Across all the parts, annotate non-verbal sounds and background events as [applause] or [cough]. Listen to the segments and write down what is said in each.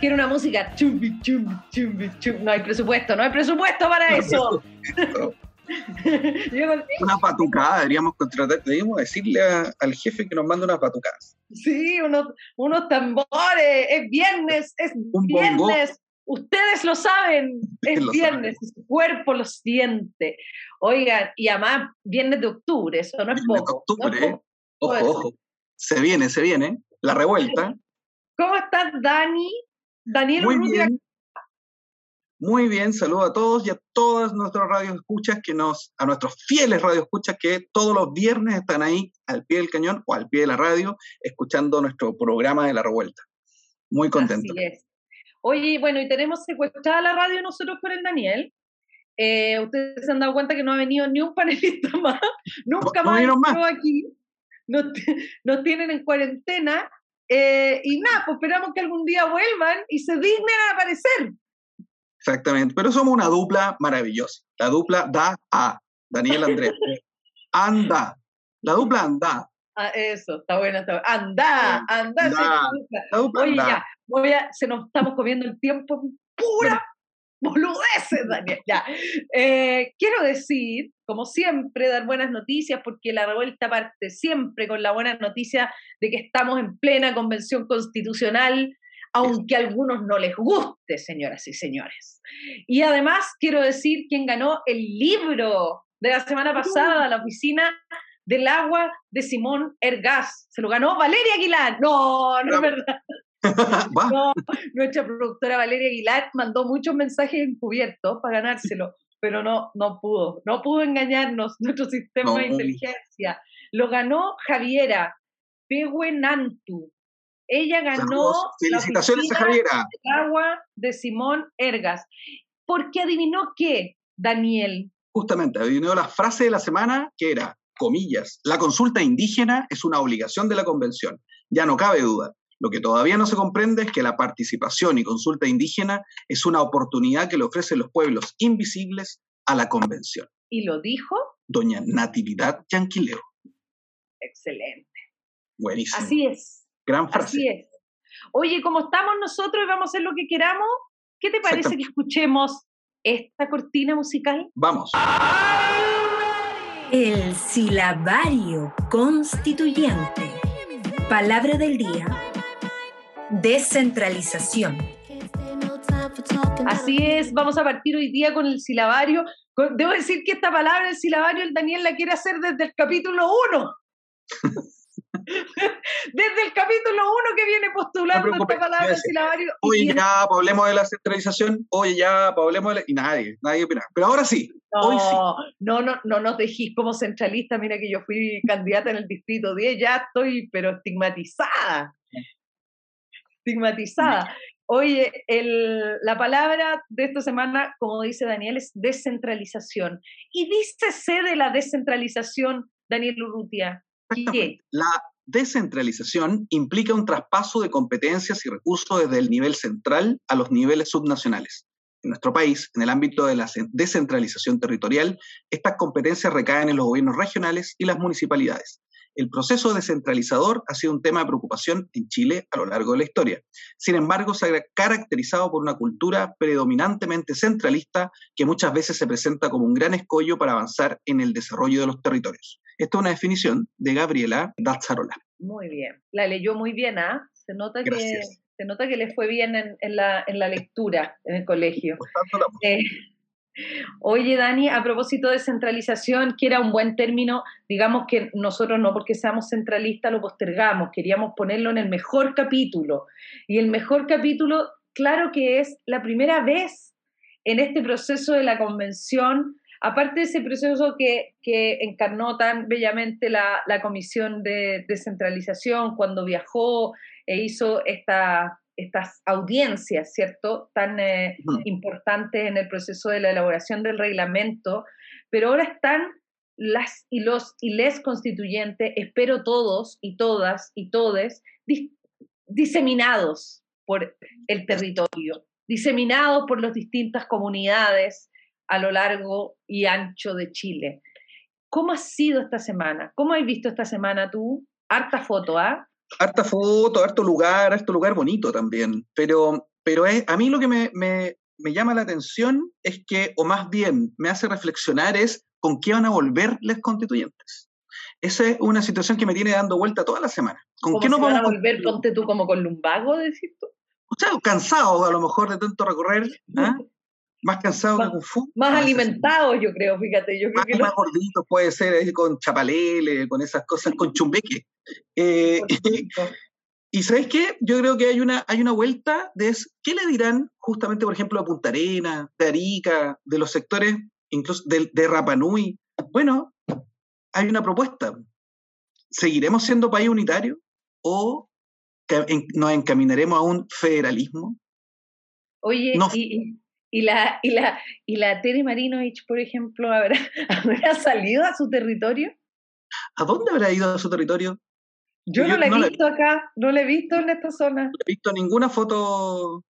Quiero una música. Chumbi, chumbi, chumbi, chumbi. No hay presupuesto, no hay presupuesto para eso. [laughs] una patucada, deberíamos contratar, deberíamos decirle al jefe que nos mande unas patucadas. Sí, unos, unos tambores, es viernes, es viernes. Ustedes lo saben, es viernes, su cuerpo lo siente. Oigan, y además viernes de octubre, eso no es poco. De octubre, ¿eh? Ojo, ojo. Se viene, se viene. La revuelta. [laughs] ¿Cómo estás, Dani? Daniel Muy bien. Muy bien, saludo a todos y a todas nuestros radioescuchas que nos, a nuestros fieles radioescuchas que todos los viernes están ahí al pie del cañón o al pie de la radio escuchando nuestro programa de la revuelta. Muy contento. Así es. Oye, bueno, y tenemos secuestrada la radio nosotros por el Daniel. Eh, ustedes se han dado cuenta que no ha venido ni un panelista [laughs] más. Nunca más, más. aquí [laughs] nos, tienen en cuarentena eh, y nada, pues esperamos que algún día vuelvan y se dignen a aparecer. Exactamente, pero somos una dupla maravillosa. La dupla da a Daniel Andrés. [laughs] Anda. La dupla anda. Ah, eso, está buena, está buena. Anda, anda. anda. Oye, ya, voy a, se nos estamos comiendo el tiempo pura boludeces, Daniel. Ya. Eh, quiero decir, como siempre, dar buenas noticias, porque la revuelta parte siempre con la buena noticia de que estamos en plena convención constitucional, aunque a algunos no les guste, señoras y señores. Y además quiero decir quién ganó el libro de la semana pasada, la oficina del agua de Simón Ergas. Se lo ganó Valeria Aguilar. No, no es verdad. [laughs] nuestra productora Valeria Aguilar mandó muchos mensajes encubiertos para ganárselo, pero no, no pudo, no pudo engañarnos [laughs] nuestro sistema de inteligencia. Lo ganó Javiera Pehuenantu. Ella ganó Felicitaciones a Javiera. Agua de Simón Ergas. ¿Por qué adivinó qué, Daniel? Justamente, adivinó la frase de la semana que era, comillas, la consulta indígena es una obligación de la convención. Ya no cabe duda. Lo que todavía no se comprende es que la participación y consulta indígena es una oportunidad que le ofrecen los pueblos invisibles a la convención. ¿Y lo dijo? Doña Natividad Yanquileo. Excelente. Buenísimo. Así es. Gran frase. Así es. Oye, como estamos nosotros y vamos a hacer lo que queramos, ¿qué te parece que escuchemos esta cortina musical? Vamos. El silabario constituyente. Palabra del día Descentralización. Así es, vamos a partir hoy día con el silabario. Debo decir que esta palabra, el silabario, el Daniel la quiere hacer desde el capítulo 1. [laughs] desde el capítulo 1 que viene postulando esta palabra, el silabario. Oye, ya, pues, hablemos de la centralización. Oye, ya, pues, hablemos de la... Y nadie, nadie opina. Pero ahora sí. No, hoy sí. no, no, no nos dejís como centralista. Mira que yo fui candidata en el distrito 10, ya estoy, pero estigmatizada estigmatizada. Oye, la palabra de esta semana, como dice Daniel, es descentralización. Y dícese de la descentralización, Daniel Urrutia. La descentralización implica un traspaso de competencias y recursos desde el nivel central a los niveles subnacionales. En nuestro país, en el ámbito de la descentralización territorial, estas competencias recaen en los gobiernos regionales y las municipalidades el proceso descentralizador ha sido un tema de preocupación en Chile a lo largo de la historia. Sin embargo, se ha caracterizado por una cultura predominantemente centralista que muchas veces se presenta como un gran escollo para avanzar en el desarrollo de los territorios. Esta es una definición de Gabriela Dazzarola. Muy bien, la leyó muy bien, ¿ah? Se nota que se nota que le fue bien en, la, lectura en el colegio. Oye, Dani, a propósito de centralización, que era un buen término, digamos que nosotros no porque seamos centralistas lo postergamos, queríamos ponerlo en el mejor capítulo. Y el mejor capítulo, claro que es la primera vez en este proceso de la convención, aparte de ese proceso que, encarnó tan bellamente la, la comisión de descentralización cuando viajó e hizo esta, estas audiencias, ¿cierto?, tan eh, importantes en el proceso de la elaboración del reglamento, pero ahora están las y los y les constituyentes, espero todos y todas y todes, diseminados por el territorio, diseminados por las distintas comunidades a lo largo y ancho de Chile. ¿Cómo ha sido esta semana? ¿Cómo has visto esta semana tú? Harta foto, ¿ah? Harta foto, harto lugar, harto lugar bonito también. Pero, pero es, a mí lo que me, me, me llama la atención es que, o más bien me hace reflexionar, es con qué van a volver los constituyentes. Esa es una situación que me tiene dando vuelta toda la semana. ¿Con qué nos vamos a volver, ponte tú, como con lumbago, decís tú? O sea, cansado a lo mejor de tanto recorrer, ¿ah? Más cansado más, que Kung Fu. Más alimentados, yo creo, fíjate. Yo más, creo más gorditos puede ser, con chapalele, con esas cosas, con chumbeque. Eh, [laughs] y ¿sabes qué? Yo creo que hay una, hay una vuelta de qué le dirán justamente, por ejemplo, a Punta Arena, de Arica, de los sectores incluso de, de Rapanui. Bueno, hay una propuesta. ¿Seguiremos siendo país unitario o nos encaminaremos a un federalismo? Oye, y, la, y, la, y la Tere Marinovich, por ejemplo, ¿habrá, [laughs] ¿habrá salido a su territorio? ¿A dónde habrá ido a su territorio? Yo, no la he visto acá, no la he visto en esta zona. No he visto ninguna foto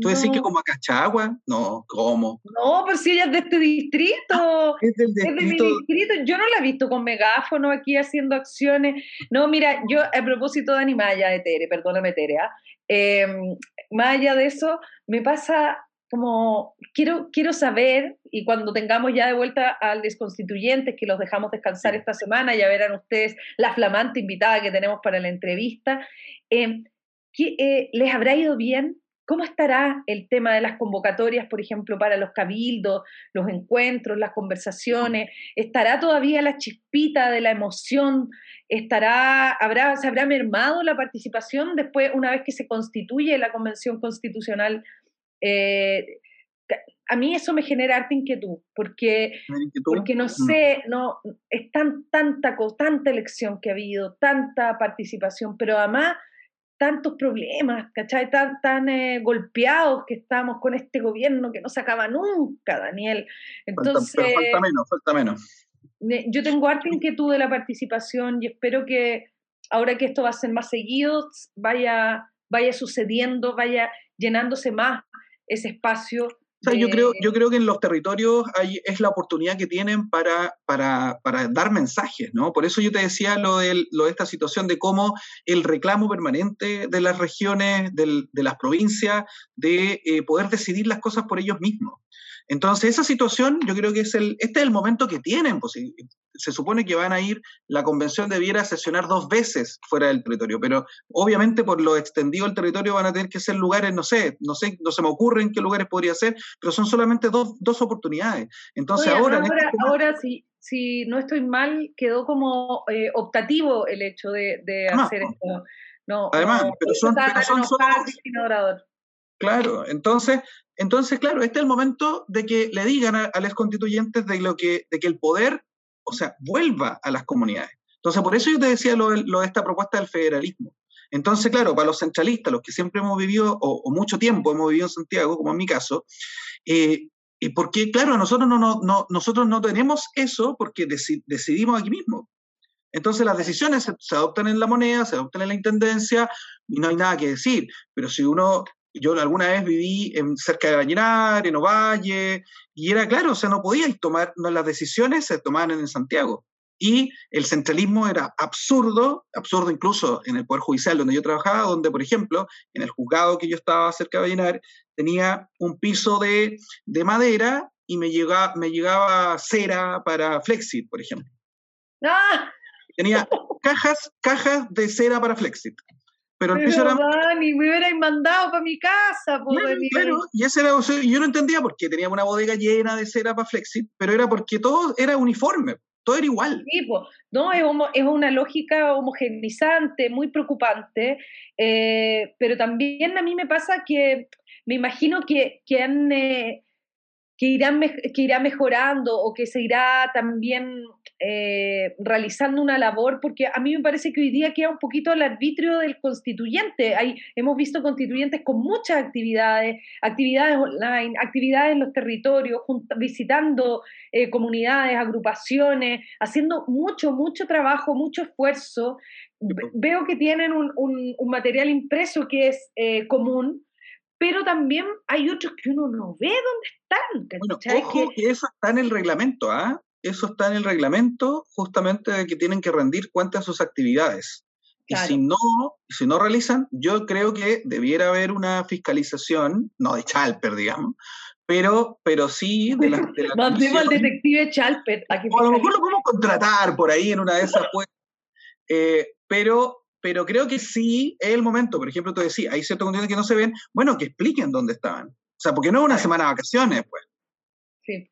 ¿Tú decís que como a Cachagua? No, ¿cómo? No, pero si ella es de este distrito. Ah, es, del distrito. de mi distrito. Yo no la he visto con megáfono aquí haciendo acciones. No, mira, yo a propósito de Animaya de Tere, perdóname Tere, ¿ah? em, más allá de eso, me pasa como, quiero, quiero saber, y cuando tengamos ya de vuelta al desconstituyentes, que los dejamos descansar esta semana, ya verán ustedes la flamante invitada que tenemos para la entrevista, em, eh, ¿les habrá ido bien ¿Cómo estará el tema de las convocatorias, por ejemplo, para los cabildos, los encuentros, las conversaciones? ¿Estará todavía la chispita de la emoción? ¿Estará, habrá, ¿Se habrá mermado la participación después, una vez que se constituye la Convención Constitucional? Eh, a mí eso me genera harta inquietud, porque, porque no mm. sé, no, es tan, tanta, tanta elección que ha habido, tanta participación, pero además tantos problemas, ¿cachai? Tan, tan eh, golpeados que estamos con este gobierno que no se acaba nunca, Daniel. Entonces, falta, menos, falta menos. Yo tengo harta inquietud de la participación y espero que ahora que esto va a ser más seguido, vaya, vaya sucediendo, vaya llenándose más ese espacio yo, creo, yo creo que en los territorios hay, es la oportunidad que tienen para, para, para, dar mensajes, ¿no? Por eso yo te decía lo de, lo de esta situación de cómo el reclamo permanente de las regiones, del, de las provincias, de eh, poder decidir las cosas por ellos mismos. Entonces, esa situación yo creo que es el, este es el momento que tienen. Pues, se supone que van a ir, la convención debiera sesionar dos veces fuera del territorio, pero obviamente por lo extendido del territorio van a tener que ser lugares, no sé, no sé, no se me ocurre en qué lugares podría ser, pero son solamente dos, dos oportunidades. Entonces ahora... Ahora, este ahora si, si no estoy mal, quedó como eh, optativo el hecho de, hacer esto. No, Además, pero son, pero son Claro, entonces, entonces, claro, este es el momento de que le digan a, los constituyentes de, lo que, de que el poder, o sea, vuelva a las comunidades. Entonces, por eso yo te decía lo, de esta propuesta del federalismo. Entonces, claro, para los centralistas, los que siempre hemos vivido, o, mucho tiempo hemos vivido en Santiago, como en mi caso, eh, y porque, claro, nosotros no, no, nosotros no tenemos eso porque decidimos aquí mismo. Entonces las decisiones se, adoptan en la moneda, se adoptan en la intendencia y no hay nada que decir. Pero si uno yo alguna vez viví en, cerca de Vallenar, en Ovalle, y era claro, o sea, no podíais tomar, no, las decisiones se tomaban en Santiago. Y el centralismo era absurdo, absurdo incluso en el Poder Judicial donde yo trabajaba, donde, por ejemplo, en el juzgado que yo estaba cerca de Vallenar, tenía un piso de, de madera y me llegaba, me llegaba cera para Flexit, por ejemplo. ¡Ah! Tenía cajas, cajas de cera para Flexit. Pero el piso era. Dani, me hubierais mandado para mi casa, pobre claro, y ese era, yo no entendía por qué teníamos una bodega llena de cera para Flexit, pero era porque todo era uniforme, todo era igual. Sí, no, es, es, una lógica homogeneizante, muy preocupante, eh, pero también a mí me pasa que me imagino que, que han. Eh, que, irán, que irá mejorando o que se irá también eh, realizando una labor, porque a mí me parece que hoy día queda un poquito al arbitrio del constituyente. Hay, hemos visto constituyentes con muchas actividades, actividades online, actividades en los territorios, visitando eh, comunidades, agrupaciones, haciendo mucho, mucho trabajo, mucho esfuerzo. Veo que tienen un, un, material impreso que es eh, común, pero también hay otros que uno no ve dónde están. Bueno, ojo que eso está en el reglamento, ¿ah? eso está en el reglamento justamente de que tienen que rendir cuenta de sus actividades. Y si no, si no realizan, yo creo que debiera haber una fiscalización, no de Chalper, digamos, pero, pero sí de la. De [laughs] Mandemos al detective Chalper. A, que a lo mejor lo podemos contratar por ahí en una de esas, pues. Eh, pero, pero creo que sí es el momento. Por ejemplo, tú decías, hay ciertos contenidos que no se ven, bueno, que expliquen dónde estaban. O sea, porque no es una semana de vacaciones, pues. Sí.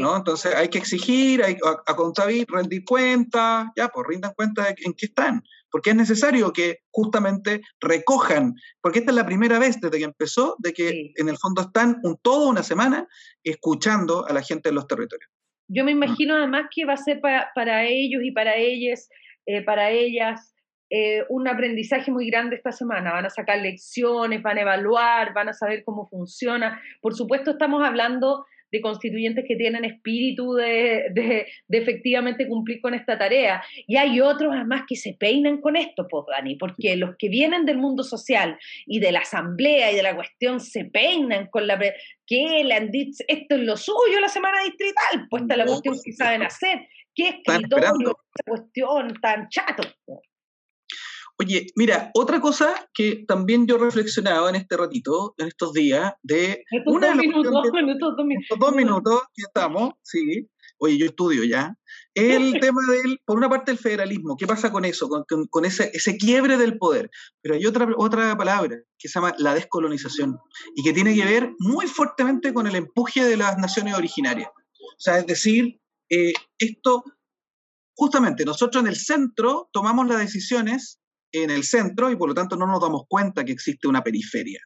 ¿no? Entonces hay que exigir, hay, a, contar, rendir cuentas, ya, pues rindan cuenta en qué están, porque es necesario que justamente recojan, porque esta es la primera vez desde que empezó de que en el fondo están un, toda una semana escuchando a la gente de los territorios. Yo me imagino además que va a ser para, para ellos y para ellas, eh, para ellas, eh, un aprendizaje muy grande esta semana. Van a sacar lecciones, van a evaluar, van a saber cómo funciona. Por supuesto, estamos hablando de constituyentes que tienen espíritu de, de, efectivamente cumplir con esta tarea. Y hay otros además que se peinan con esto, pues, Dani, porque los que vienen del mundo social y de la asamblea y de la cuestión se peinan con la... que le han dicho, esto es lo suyo la semana distrital, pues esta la cuestión que saben hacer. ¿Qué escritorio, esta cuestión tan chato? Oye, mira, otra cosa que también yo reflexionaba en este ratito, en estos días, de... Estos una dos minutos, estos dos minutos. Estos dos minutos que estamos, sí. Oye, yo estudio ya. El [laughs] tema del, por una parte, el federalismo. ¿Qué pasa con eso? Con, con, ese, ese quiebre del poder. Pero hay otra, otra palabra que se llama la descolonización y que tiene que ver muy fuertemente con el empuje de las naciones originarias. O sea, es decir, eh, esto, justamente nosotros en el centro tomamos las decisiones en el centro y por lo tanto no nos damos cuenta que existe una periferia.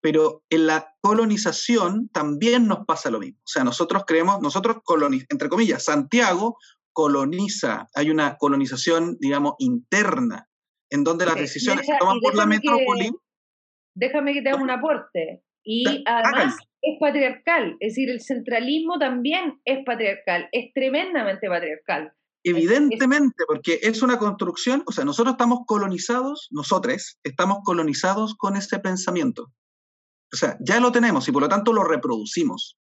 Pero en la colonización también nos pasa lo mismo. O sea, nosotros creemos, nosotros colonizamos, entre comillas, Santiago coloniza, hay una colonización, digamos, interna, en donde las decisiones se toman por la metrópoli. déjame que te haga un aporte. Y además es patriarcal, es decir, el centralismo también es patriarcal, es tremendamente patriarcal. Evidentemente, porque es una construcción, o sea, nosotros estamos colonizados, nosotros estamos colonizados con ese pensamiento. O sea, ya lo tenemos y por lo tanto lo reproducimos.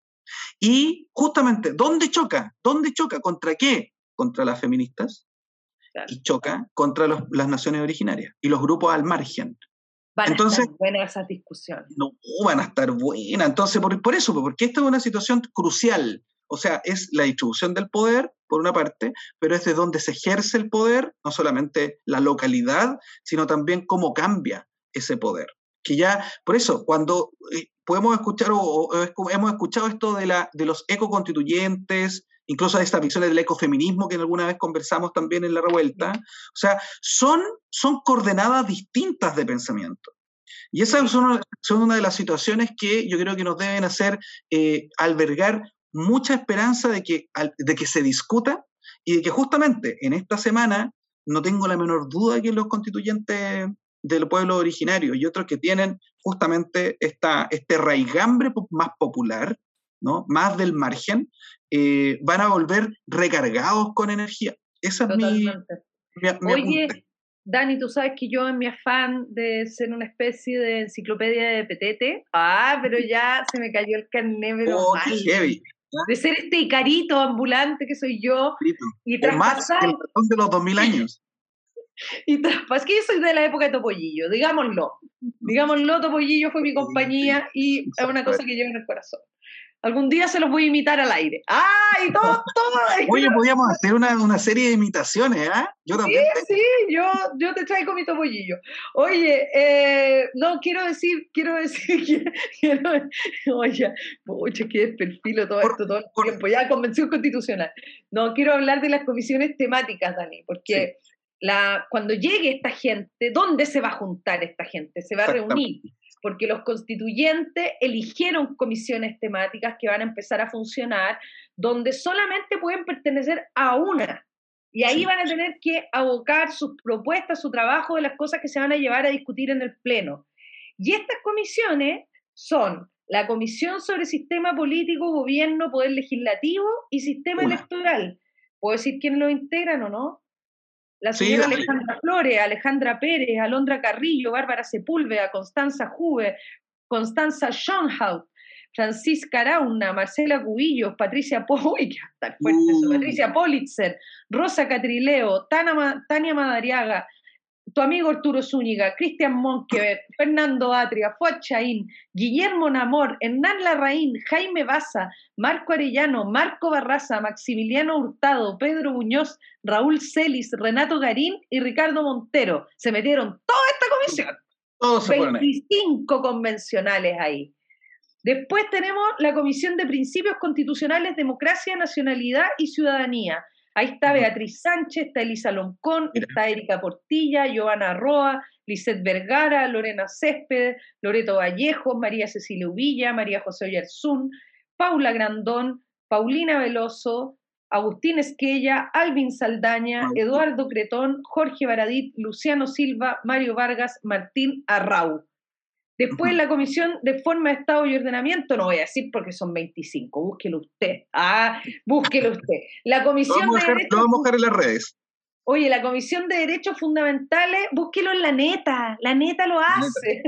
Y justamente, ¿dónde choca? ¿Dónde choca? ¿Contra qué? Contra las feministas y choca contra las naciones originarias y los grupos al margen. Van Entonces, a estar buenas esas discusiones. No, van a estar buenas. Entonces, por, por eso, porque esta es una situación crucial. O sea, es la distribución del poder, por una parte, pero es de donde se ejerce el poder, no solamente la localidad, sino también cómo cambia ese poder. Que ya, por eso, cuando eh, podemos escuchar o, hemos escuchado esto de, la, de los ecoconstituyentes, incluso de esta visión del ecofeminismo que alguna vez conversamos también en la revuelta, o sea, son, son coordenadas distintas de pensamiento. Y esas son, son una de las situaciones que yo creo que nos deben hacer eh, albergar mucha esperanza de que, de que se discuta y de que justamente en esta semana no tengo la menor duda que los constituyentes del pueblo originario y otros que tienen justamente esta, este raigambre más popular, ¿no? más del margen, eh, van a volver recargados con energía. Esa es mi, Oye, Dani, tú sabes que yo en mi afán de ser una especie de enciclopedia de petete, ah, pero ya se me cayó el carné, pero oh, heavy de ser este Icarito ambulante que soy yo y traspasar. Más de los 2000 años. [laughs] y traspasar, que yo soy de la época de Topollillo, digámoslo. Digámoslo, Topollillo fue mi compañía y es una cosa que llevo en el corazón. Algún día se los voy a imitar al aire. ¡Ay! Todo, [laughs] todo. [laughs] Oye, podríamos hacer una, una, serie de imitaciones, ¿ah? Yo también. Sí, sí, yo, yo te traigo mi topollillo. Oye, eh, no, quiero decir, quiero decir, [laughs] quiero, oye, pucha, qué perfilo todo esto todo el tiempo, ya convención constitucional. No, quiero hablar de las comisiones temáticas, Dani, porque la, cuando llegue esta gente, ¿dónde se va a juntar esta gente? Se va a reunir porque los constituyentes eligieron comisiones temáticas que van a empezar a funcionar, donde solamente pueden pertenecer a una Y ahí van a tener que abocar sus propuestas, su trabajo de las cosas que se van a llevar a discutir en el Pleno. Y estas comisiones son la Comisión sobre Sistema Político, Gobierno, Poder Legislativo y Sistema Electoral. ¿Puedo decir quiénes lo integran o no? La señora Alejandra Flores, Alejandra Pérez, Alondra Carrillo, Bárbara Sepúlveda, Constanza Juve, Constanza Schoenhout, Francisca Arauna, Marcela Cubillos, Patricia [laughs] uh. Patricia Politzer, Rosa Catrileo, Tania Madariaga, tu amigo Arturo Zúñiga, Cristian Monkever, Fernando Atria, Fuad Guillermo Namor, Hernán Larraín, Jaime Baza, Marco Arellano, Marco Barraza, Maximiliano Hurtado, Pedro Muñoz, Raúl Celis, Renato Garín y Ricardo Montero. Se metieron toda esta comisión. Todos 25 convencionales ahí. Después tenemos la Comisión de Principios Constitucionales, Democracia, Nacionalidad y Ciudadanía. Ahí está Beatriz Sánchez, está Elisa Loncón, está Erika Portilla, Giovanna Roa, Lisette Vergara, Lorena Céspedes, Loreto Vallejo, María Cecilia Uvilla, María José Oyarzún, Paula Grandón, Paulina Veloso, Agustín Esquella, Alvin Saldaña, Eduardo Cretón, Jorge Baradit, Luciano Silva, Mario Vargas, Martín Arrau. Después la Comisión de Forma de Estado y Ordenamiento, no voy a decir porque son 25, búsquelo usted. Ah, búsquelo usted. La [laughs] Comisión de Derechos... Lo vamos a en las redes. Oye, la Comisión de Derechos Fundamentales, búsquelo en la neta, la neta lo hace.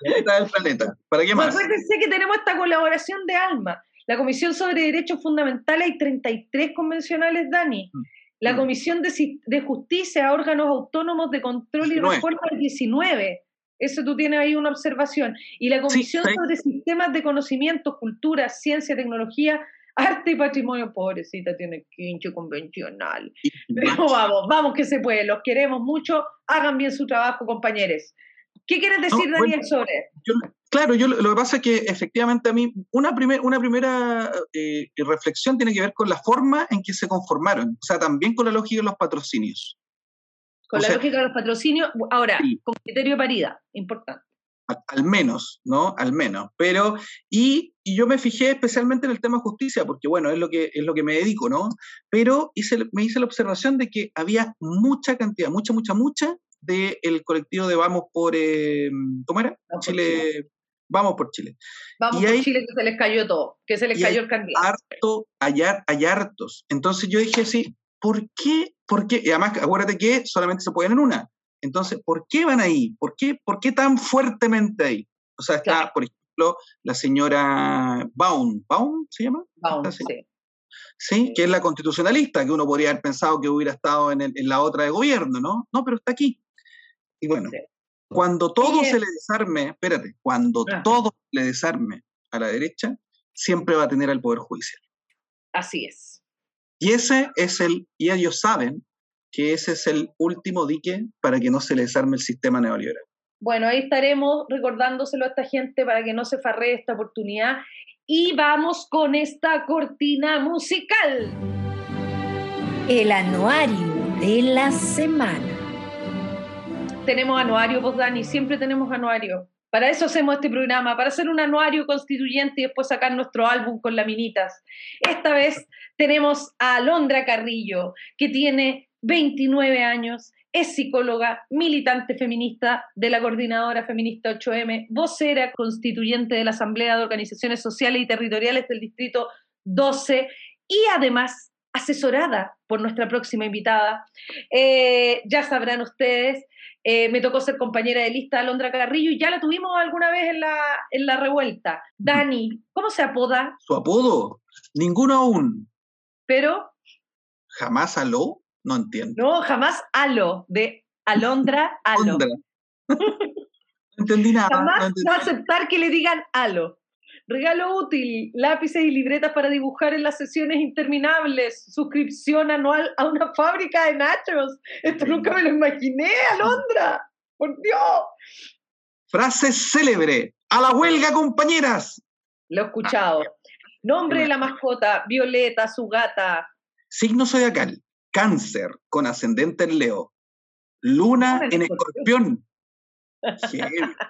La neta del planeta. ¿Para qué más? Acuérdense que tenemos esta colaboración de alma. La Comisión sobre Derechos Fundamentales hay 33 convencionales, Dani. Mm. La mm. Comisión de, de Justicia, órganos autónomos de control y reforma, 19. Eso tú tienes ahí una observación. Y la Comisión sobre Sistemas de Conocimiento, Cultura, Ciencia, Tecnología, Arte y Patrimonio, pobrecita, tiene quincho convencional. [laughs] Pero vamos, vamos que se puede. Los queremos mucho. Hagan bien su trabajo, compañeros. ¿Qué quieres decir, Daniel, sobre? claro, yo lo, que pasa es que efectivamente a mí una, primer, una primera eh, reflexión tiene que ver con la forma en que se conformaron, o sea, también con la lógica de los patrocinios. Con la lógica de los patrocinios, ahora, con criterio de paridad, importante. Al, menos, ¿no? Al menos. Pero, y, yo me fijé especialmente en el tema justicia, porque bueno, es lo que, es lo que me dedico, ¿no? Pero hice, me hice la observación de que había mucha cantidad, mucha, mucha, mucha del colectivo de Vamos por, eh, ¿cómo era? Chile, Vamos por Chile. Vamos por Chile que se les cayó todo, que se les cayó el candidato. Harto, hay, hay hartos. Entonces yo dije así, ¿por qué? ¿Por qué? Y además, acuérdate que solamente se pueden en una. Entonces, ¿por qué van ahí? ¿Por qué, por qué tan fuertemente ahí? O sea, está, por ejemplo, la señora Baum. ¿Baum se llama? Baum, sí. sí. que es la constitucionalista, que uno podría haber pensado que hubiera estado en, la otra de gobierno, ¿no? No, pero está aquí. Y bueno, cuando todo se le desarme, espérate, cuando ah. todo le desarme a la derecha, siempre va a tener al Poder Judicial. Así es. Y ese es el, y ellos saben que ese es el último dique para que no se les arme el sistema neoliberal. Bueno, ahí estaremos recordándoselo a esta gente para que no se farre esta oportunidad. Y vamos con esta cortina musical. El anuario de la semana. Tenemos anuario, vos Dani, siempre tenemos anuario. Para eso hacemos este programa, para hacer un anuario constituyente y después sacar nuestro álbum con laminitas. Esta vez tenemos a Alondra Carrillo, que tiene 29 años, es psicóloga, militante feminista de la Coordinadora Feminista 8M, vocera constituyente de la Asamblea de Organizaciones Sociales y Territoriales del Distrito 12 y además asesorada por nuestra próxima invitada. Eh, ya sabrán ustedes, eh, me tocó ser compañera de lista de Alondra Carrillo y ya la tuvimos alguna vez en la, en la revuelta. Dani, ¿cómo se apoda? Su apodo, ninguno aún. Pero. ¿Jamás aló? No entiendo. No, jamás alo, de Alondra Alo. [laughs] no entendí nada. Jamás va a aceptar que le digan alo. Regalo útil, lápices y libretas para dibujar en las sesiones interminables, suscripción anual a una [laughs] fábrica de nachos. Esto nunca me lo imaginé, Alondra. Por Dios. Frase célebre. A la huelga, compañeras. Lo he escuchado. Nombre de la mascota, Violeta, su gata. Signo zodiacal, cáncer, con ascendente en Leo. Luna en escorpión.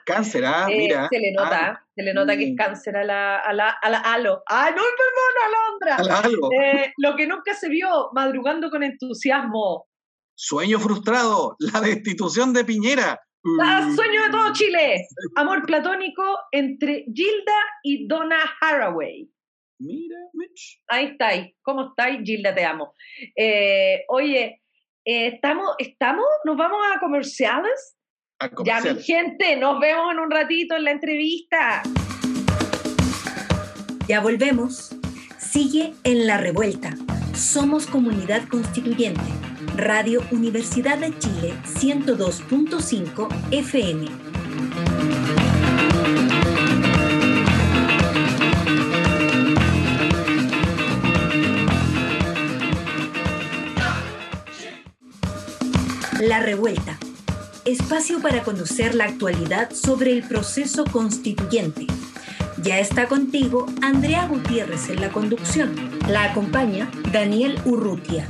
Cáncer, ah, [laughs] eh, mira. Se le nota, ah, se le nota que es mm. cáncer a la, a la, a la alo. ¡Ah, no, perdón! Alondra. Eh, lo que nunca se vio, madrugando con entusiasmo. Sueño frustrado, la destitución de Piñera. Ah, sueño de todo Chile. Amor platónico entre Gilda y Donna Haraway. Mira, Mitch. Ahí estáis. ¿Cómo estáis? Gilda, te amo. Eh, oye, eh, ¿estamos, ¿estamos? ¿Nos vamos a comerciales? A? Ya, mi gente, nos vemos en un ratito en la entrevista. Ya volvemos. Sigue en la revuelta. Somos comunidad constituyente. Radio Universidad de Chile 102.5 FM. La Revuelta. Espacio para conocer la actualidad sobre el proceso constituyente. Ya está contigo Andrea Gutiérrez en la conducción. La acompaña Daniel Urrutia.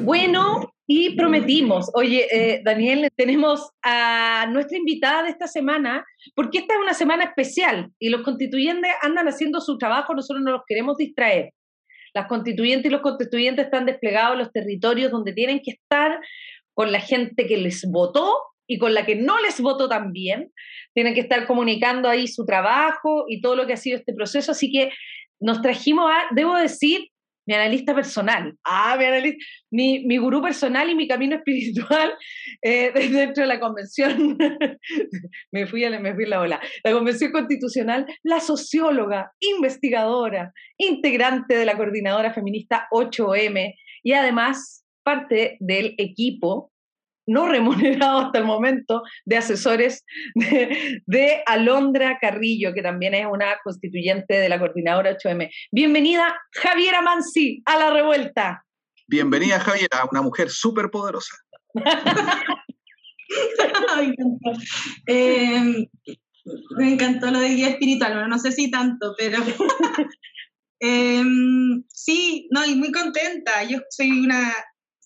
Bueno, y prometimos, oye, eh, Daniel, tenemos a nuestra invitada de esta semana, porque esta es una semana especial y los constituyentes andan haciendo su trabajo, nosotros no los queremos distraer. Las constituyentes y los constituyentes están desplegados en los territorios donde tienen que estar con la gente que les votó y con la que no les votó también. Tienen que estar comunicando ahí su trabajo y todo lo que ha sido este proceso. Así que nos trajimos a, debo decir, mi analista personal, ah, mi, analista, mi, mi gurú personal y mi camino espiritual [laughs] eh, [laughs] dentro de la convención, [laughs] me, fui a, me fui la ola, la convención constitucional, la socióloga, investigadora, integrante de la coordinadora feminista 8M y además parte del equipo no remunerado [laughs] hasta el momento de asesores de, Alondra Carrillo, que también es una constituyente de la coordinadora 8M. Bienvenida, Javiera Mansi, a la revuelta. Bienvenida, Javiera, una mujer súper poderosa. [laughs] me encantó. Eh, me encantó lo de guía espiritual, no sé si tanto, pero [laughs] eh, sí, no, y muy contenta. Yo soy una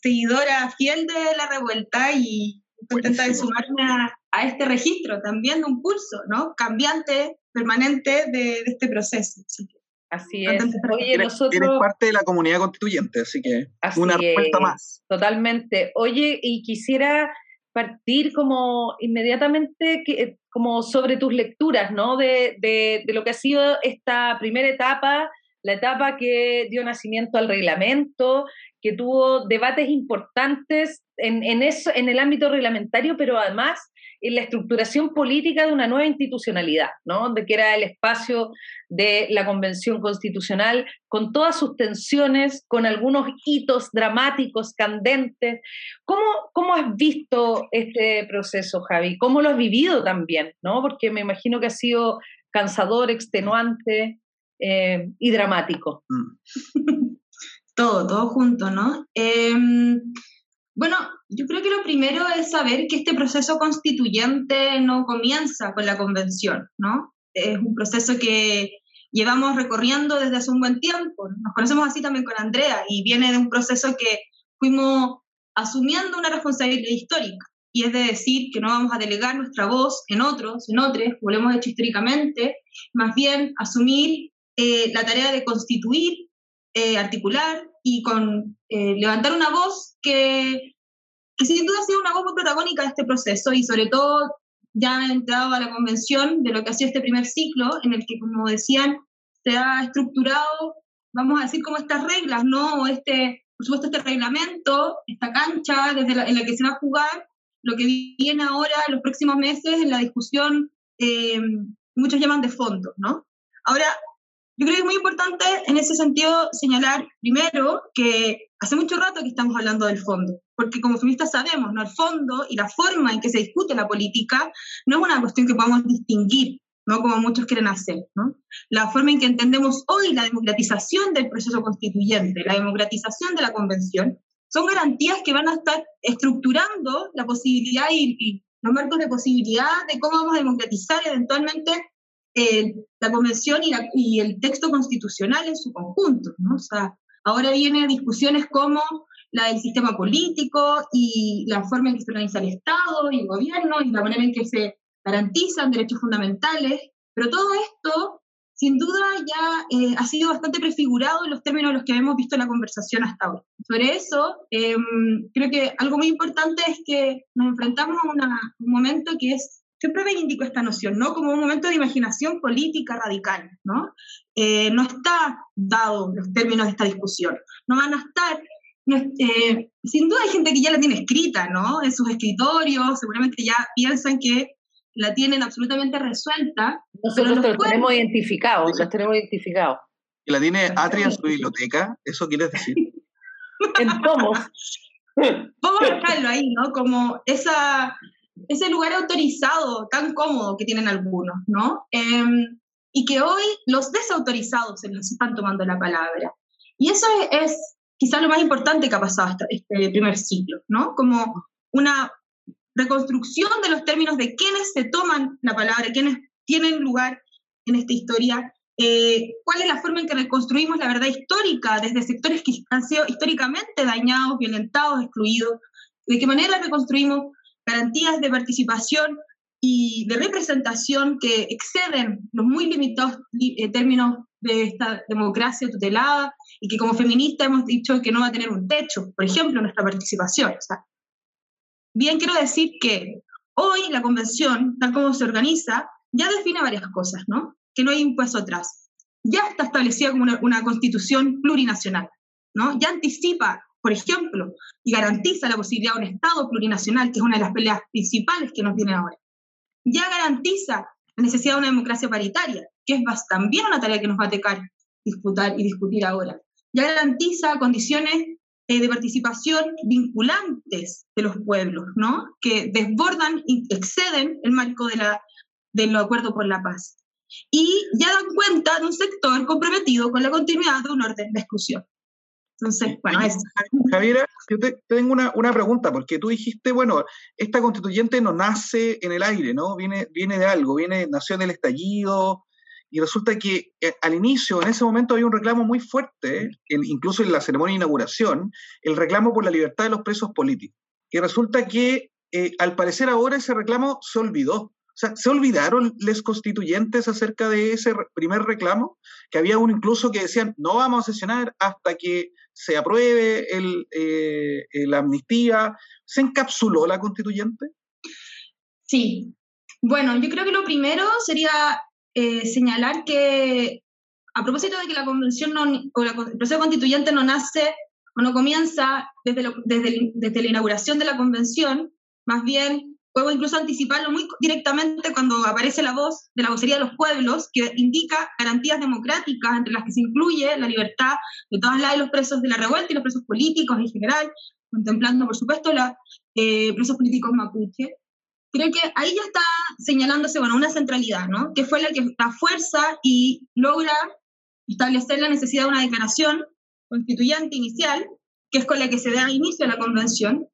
seguidora fiel de la revuelta y contenta de sumarme a, este registro, también de un pulso, ¿no? Cambiante, permanente de, este proceso. Así es. Oye, nosotros... Eres parte de la comunidad constituyente, así que una respuesta más. Totalmente. Oye, y quisiera partir como inmediatamente que, como sobre tus lecturas, ¿no? De, de, de, lo que ha sido esta primera etapa, la etapa que dio nacimiento al reglamento, que tuvo debates importantes en, en, eso, en el ámbito reglamentario, pero además en la estructuración política de una nueva institucionalidad, ¿no? de que era el espacio de la Convención Constitucional, con todas sus tensiones, con algunos hitos dramáticos, candentes. ¿Cómo, cómo has visto este proceso, Javi? ¿Cómo lo has vivido también? ¿no? Porque me imagino que ha sido cansador, extenuante eh, y dramático. Mm. todo, todo junto, ¿no? Em, bueno, yo creo que lo primero es saber que este proceso constituyente no comienza con la convención, ¿no? Es un proceso que llevamos recorriendo desde hace un buen tiempo. Nos conocemos así también con Andrea y viene de un proceso que fuimos asumiendo una responsabilidad histórica. Y es de decir que no vamos a delegar nuestra voz en otros, en otros, como lo hemos hecho históricamente, más bien asumir eh, la tarea de constituir eh, articular y con eh, levantar una voz que, que, sin duda ha sido una voz muy protagónica de este proceso y sobre todo ya entrado a la convención de lo que ha sido este primer ciclo en el que, como decían, se ha estructurado, vamos a decir, como estas reglas, ¿no? este, por supuesto, este reglamento, esta cancha desde la, en la que se va a jugar lo que viene ahora en los próximos meses en la discusión, eh, muchos llaman de fondo, ¿no? Ahora, yo creo que es muy importante en ese sentido señalar primero que hace mucho rato que estamos hablando del fondo, porque como feministas sabemos, ¿no? el fondo y la forma en que se discute la política no es una cuestión que podamos distinguir, ¿no? como muchos quieren hacer. ¿no? La forma en que entendemos hoy la democratización del proceso constituyente, la democratización de la convención, son garantías que van a estar estructurando la posibilidad y, y los marcos de posibilidad de cómo vamos a democratizar eventualmente la convención y, el texto constitucional en su conjunto. ¿no? O sea, ahora vienen discusiones como la del sistema político y la forma en que se organiza el Estado y el gobierno y la manera en que se garantizan derechos fundamentales, pero todo esto sin duda ya eh, ha sido bastante prefigurado en los términos en los que hemos visto la conversación hasta ahora. Sobre eso, em, creo que algo muy importante es que nos enfrentamos a un momento que es, siempre reivindico esta noción, ¿no? Como un momento de imaginación política radical, ¿no? Eh, no está dado los términos de esta discusión, no van a estar eh, sin duda hay gente que ya la tiene escrita, ¿no? En sus escritorios, seguramente ya piensan que la tienen absolutamente resuelta. Nosotros los tenemos identificados, los tenemos identificados. ¿Y la tiene Atria en su biblioteca? ¿Eso quieres decir? [laughs] en tomos. Vamos a dejarlo ahí, ¿no? Como esa, ese lugar autorizado tan cómodo que tienen algunos, ¿no? Em, y que hoy los desautorizados se les están tomando la palabra. Y eso es, quizás lo más importante que ha pasado este primer ciclo, ¿no? Como una reconstrucción de los términos de quienes se toman la palabra, quienes tienen lugar en esta historia, eh, cuál es la forma en que reconstruimos la verdad histórica desde sectores que han sido históricamente dañados, violentados, excluidos, de qué manera reconstruimos garantías de participación y de representación que exceden los muy limitados eh, términos de esta democracia tutelada y que como feminista hemos dicho que no va a tener un techo, por ejemplo, nuestra participación. O sea, Bien, quiero decir que hoy la convención, tal como se organiza, ya define varias cosas, ¿no? Que no hay paso atrás. Ya está establecida como una, constitución plurinacional, ¿no? Ya anticipa, por ejemplo, y garantiza la posibilidad de un Estado plurinacional, que es una de las peleas principales que nos tiene ahora. Ya garantiza la necesidad de una democracia paritaria, que es también una tarea que nos va a tocar disputar y discutir ahora. Ya garantiza condiciones eh, de participación vinculantes de los pueblos, ¿no? que desbordan y exceden el marco de la, del acuerdo por la paz. Y ya dan cuenta de un sector comprometido con la continuidad de un orden de exclusión. Entonces, bueno. Javiera, yo te, tengo una, una, pregunta, porque tú dijiste, bueno, esta constituyente no nace en el aire, ¿no? Viene, viene de algo, viene, nació en el estallido, y resulta que eh, al inicio, en ese momento, había un reclamo muy fuerte, incluso en la ceremonia de inauguración, el reclamo por la libertad de los presos políticos. Y resulta que, eh, al parecer ahora ese reclamo se olvidó. O sea, ¿se olvidaron los constituyentes acerca de ese primer reclamo? Que había uno incluso que decían, no vamos a sesionar hasta que se apruebe el, eh, la amnistía. ¿Se encapsuló la constituyente? Sí. Bueno, yo creo que lo primero sería eh, señalar que a propósito de que la convención no, o el proceso constituyente no nace o no comienza desde, desde, desde, la inauguración de la convención, más bien puedo incluso anticiparlo muy directamente cuando aparece la voz de la vocería de los pueblos, que indica garantías democráticas entre las que se incluye la libertad de todas las de los presos de la revuelta y los presos políticos en general, contemplando por supuesto los eh, presos políticos mapuche creo que ahí ya está señalándose, bueno, una centralidad, ¿no? Que fue la que da fuerza y logra establecer la necesidad de una declaración constituyente inicial, que es con la que se da inicio a la convención.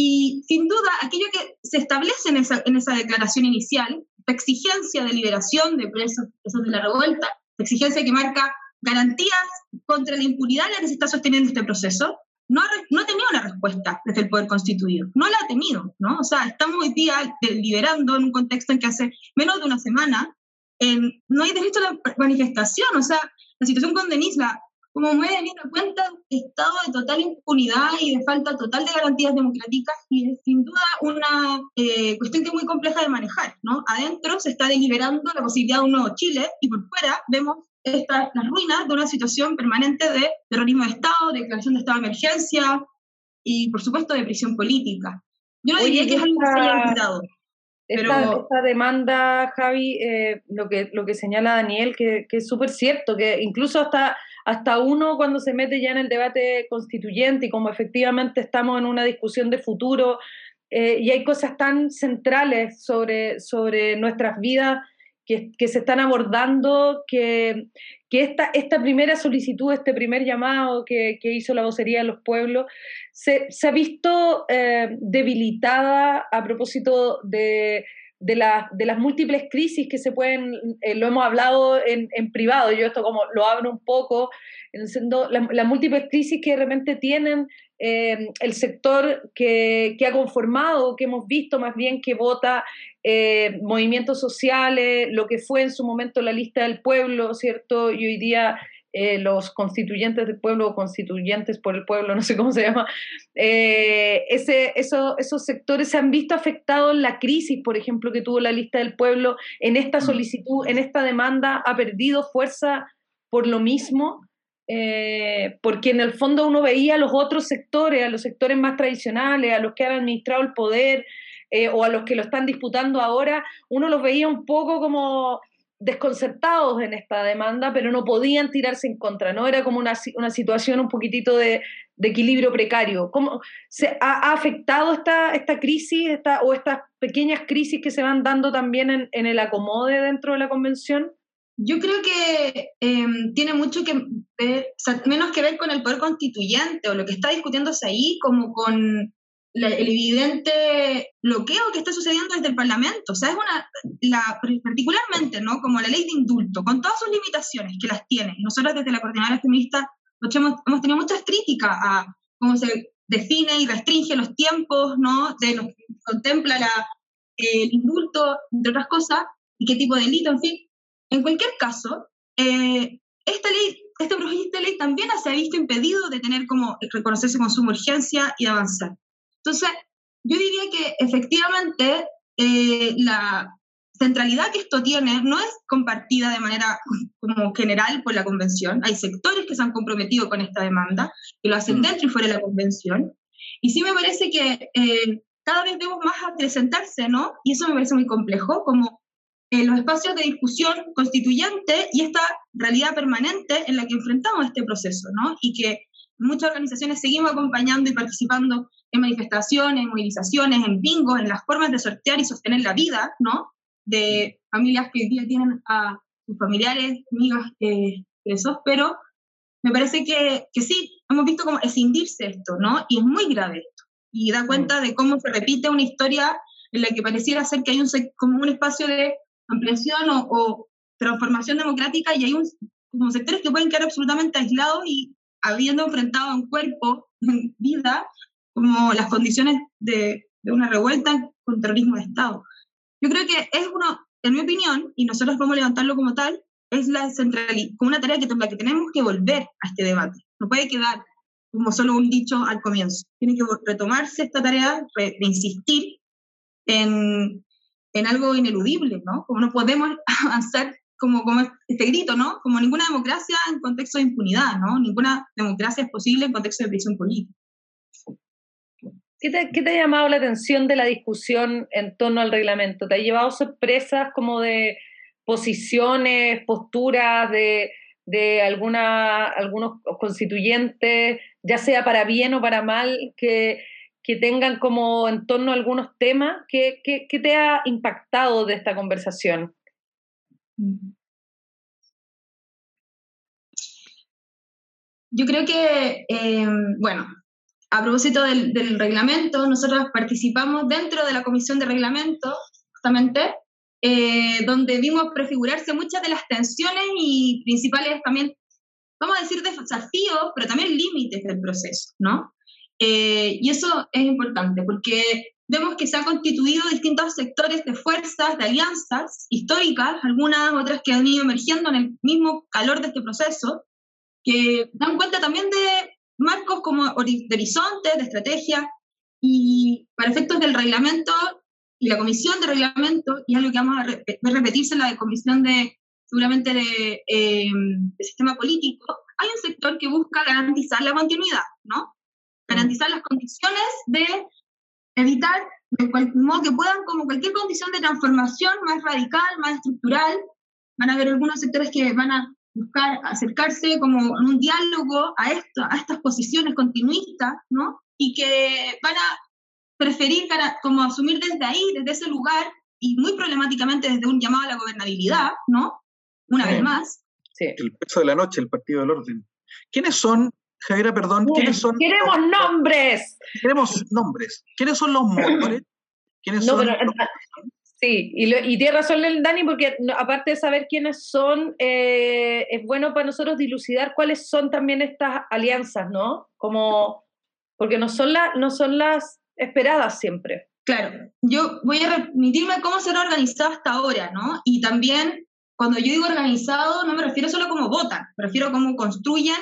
Y sin duda, aquello que se establece en esa, en esa declaración inicial, la exigencia de liberación de presos, presos de la revuelta, la exigencia que marca garantías contra la impunidad en la que se está sosteniendo este proceso, no ha, no tenido una respuesta desde el poder constituido, no la ha tenido, ¿no? O sea, estamos hoy día deliberando en un contexto en que hace menos de una semana no hay derecho a la manifestación, o sea, la situación con Denisla, como me he dado cuenta, estado de total impunidad y de falta total de garantías democráticas y es sin duda una eh, cuestión que es muy compleja de manejar, ¿no? Adentro se está deliberando la posibilidad de un nuevo Chile y por fuera vemos esta, las ruinas de una situación permanente de terrorismo de Estado, de declaración de estado de emergencia y, por supuesto, de prisión política. Yo no diría que es algo que se haya olvidado. Esta, demanda, Javi, eh, lo, que, lo que señala Daniel, que, que es súper cierto, que incluso hasta, hasta uno cuando se mete ya en el debate constituyente y como efectivamente estamos en una discusión de futuro eh, y hay cosas tan centrales sobre, sobre nuestras vidas que, se están abordando, que, que esta, esta, primera solicitud, este primer llamado que, hizo la vocería de los pueblos, se, ha visto eh, debilitada a propósito de, de, de, las múltiples crisis que se pueden, eh, lo hemos hablado en, en, privado, yo esto como lo abro un poco, las múltiples crisis que de repente tienen eh, el sector que, ha conformado, que hemos visto más bien que vota eh, movimientos sociales, lo que fue en su momento la lista del pueblo, ¿cierto? Y hoy día eh, los constituyentes del pueblo o constituyentes por el pueblo, [laughs] no sé cómo se llama, ese, esos sectores se han visto afectados en la crisis, por ejemplo, que tuvo la lista del pueblo, en esta mm. solicitud, en esta demanda, ha perdido fuerza por lo mismo. Eh, porque en el fondo uno veía a los otros sectores, a los sectores más tradicionales, a los que han administrado el poder eh, o a los que lo están disputando ahora, uno los veía un poco como desconcertados en esta demanda, pero no podían tirarse en contra, ¿no? Era como una, una situación un poquitito de, de equilibrio precario. ¿Cómo se ha, afectado esta, esta crisis esta, o estas pequeñas crisis que se van dando también en, en el acomode dentro de la convención? Yo creo que em, tiene mucho que ver, menos que ver con el poder constituyente o lo que está discutiéndose ahí, como con el evidente bloqueo que está sucediendo desde el Parlamento. O sea, es una, la, particularmente, ¿no? Como la ley de indulto, con todas sus limitaciones que las tiene. Nosotros desde la Coordinadora Feminista hemos, hemos tenido muchas críticas a cómo se define y restringe los tiempos, ¿no? De que contempla la, el indulto, entre otras cosas, y qué tipo de delito, en fin. En cualquier caso, eh, esta ley, este proyecto de ley también se ha visto impedido de tener como reconocerse con suma urgencia y avanzar. Entonces, yo diría que efectivamente eh, la centralidad que esto tiene no es compartida de manera como general por la convención. Hay sectores que se han comprometido con esta demanda, que lo hacen dentro y fuera de la convención. Y sí me parece que eh, cada vez vemos más a presentarse, ¿no? Y eso me parece muy complejo, como en los espacios de discusión constituyente y esta realidad permanente en la que enfrentamos este proceso, ¿no? Y que muchas organizaciones seguimos acompañando y participando en manifestaciones, en movilizaciones, en bingos, en las formas de sortear y sostener la vida, ¿no? De familias que hoy día tienen a sus familiares, amigas eh, presos, pero me parece que, que sí, hemos visto como escindirse esto, ¿no? Y es muy grave esto. Y da cuenta de cómo se repite una historia en la que pareciera ser que hay un, como un espacio de ampliación o, transformación democrática y hay un, como sectores que pueden quedar absolutamente aislados y habiendo enfrentado en cuerpo, en [laughs] vida, como las condiciones de, de una revuelta con terrorismo de Estado. Yo creo que es uno, en mi opinión, y nosotros podemos levantarlo como tal, es la como una tarea que, la que tenemos que volver a este debate. No puede quedar como solo un dicho al comienzo. Tiene que retomarse esta tarea de insistir en, en algo ineludible, ¿no? Como no podemos [laughs] avanzar como, como este grito, ¿no? Como ninguna democracia en contexto de impunidad, ¿no? Ninguna democracia es posible en contexto de prisión política. ¿Qué te, ¿Qué ha llamado la atención de la discusión en torno al reglamento? ¿Te ha llevado sorpresas como de posiciones, posturas de, de alguna, algunos constituyentes, ya sea para bien o para mal, que, que tengan como en torno a algunos temas? ¿Qué, te ha impactado de esta conversación? Yo creo que, em, bueno, a propósito del, reglamento, nosotros participamos dentro de la comisión de reglamento, justamente, eh, donde vimos prefigurarse muchas de las tensiones y principales también, vamos a decir, desafíos, pero también límites del proceso, ¿no? Eh, y eso es importante porque vemos que se han constituido distintos sectores de fuerzas, de alianzas históricas, algunas otras que han ido emergiendo en el mismo calor de este proceso, que dan cuenta también de marcos como de horizonte, de estrategia, y para efectos del reglamento y la comisión de reglamento, y algo que vamos a repetirse en la comisión de seguramente de, eh, de sistema político, hay un sector que busca garantizar la continuidad, ¿no? garantizar las condiciones de evitar de cualquier modo que puedan, como cualquier condición de transformación más radical, más estructural, van a haber algunos sectores que van a buscar acercarse como en un diálogo a, esto, a estas posiciones continuistas, ¿no? Y que van a preferir como asumir desde ahí, desde ese lugar, y muy problemáticamente desde un llamado a la gobernabilidad, ¿no? Una vez más. Sí. El peso de la noche, el partido del orden. ¿Quiénes son Javiera, perdón, ¿quiénes son? ¡Queremos nombres! Queremos nombres. ¿Quiénes son los motores? ¿Quiénes son? Sí, y, y, tiene razón el Dani, porque aparte de saber quiénes son, eh, es bueno para nosotros dilucidar cuáles son también estas alianzas, ¿no? Como porque no son, no son las esperadas siempre. Claro, yo voy a remitirme cómo se ha organizado hasta ahora, ¿no? Y también, cuando yo digo organizado, no me refiero solo a cómo votan, me refiero a cómo construyen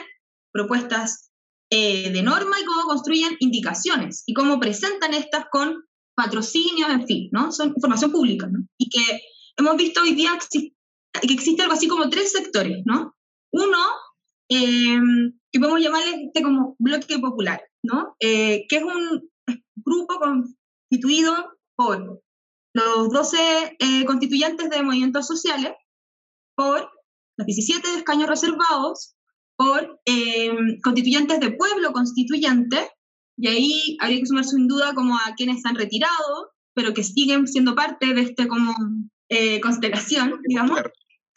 propuestas eh, de norma y cómo construyen indicaciones y cómo presentan estas con patrocinios, en fin, ¿no? Son información pública, ¿no? Y que hemos visto hoy día que existe algo así como tres sectores, ¿no? Uno, eh, que podemos llamarle este como bloque popular, ¿no? Eh, que es un grupo constituido por los 12 eh, constituyentes de movimientos sociales, por los 17 escaños reservados, por constituyentes de pueblo constituyente, y ahí habría que sumar sin duda como a quienes se han retirado, pero que siguen siendo parte de este como constelación, digamos.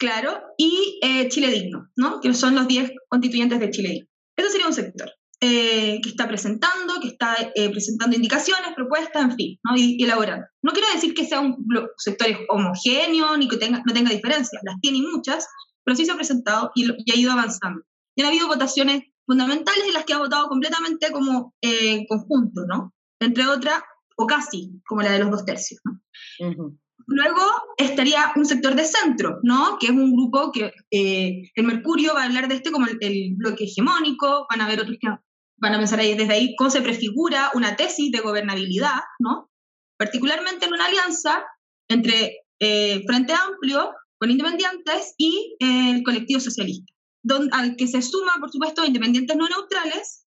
Claro, y eh, Chile Digno, ¿no? que son los 10 constituyentes de Chile Digno. Eso sería un sector eh, que está presentando, que está eh, presentando indicaciones, propuestas, en fin, ¿no? y, elaborando. No quiero decir que sea un sector homogéneo ni que tenga, no tenga diferencias, las tiene muchas, pero sí se ha presentado y, ha ido avanzando. Y han habido votaciones fundamentales en las que ha votado completamente como conjunto, ¿no? Entre otras, o casi, como la de los dos tercios, ¿no? Luego estaría un sector de centro, ¿no? Que es un grupo que eh, el Mercurio va a hablar de este como el, bloque hegemónico, van a ver otros que van a pensar ahí, desde ahí cómo se prefigura una tesis de gobernabilidad, ¿no? Particularmente en una alianza entre eh, Frente Amplio con independientes y eh, el colectivo socialista, donde, al que se suma, por supuesto, independientes no neutrales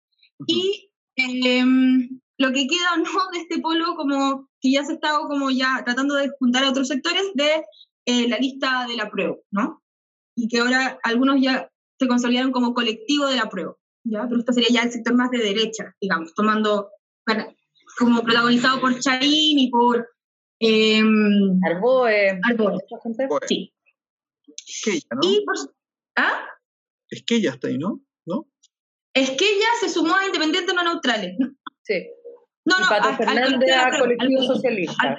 y em, lo que queda [laughs] no de este polo como que ya se está como ya tratando de juntar a otros sectores de eh, la lista de la prueba, ¿no? Y que ahora algunos ya se consolidaron como colectivo de la prueba, ¿ya? Pero esto sería ya el sector más de derecha, digamos, tomando como protagonizado por Chaín y por eh, Arboe. Arboe. Sí. ¿no? Y por, ¿Ah? Es que ella está ahí, ¿no? ¿No? Es que ella se sumó a Independientes No Neutrales. Sí. No, no, al, colectivo, al colectivo socialista.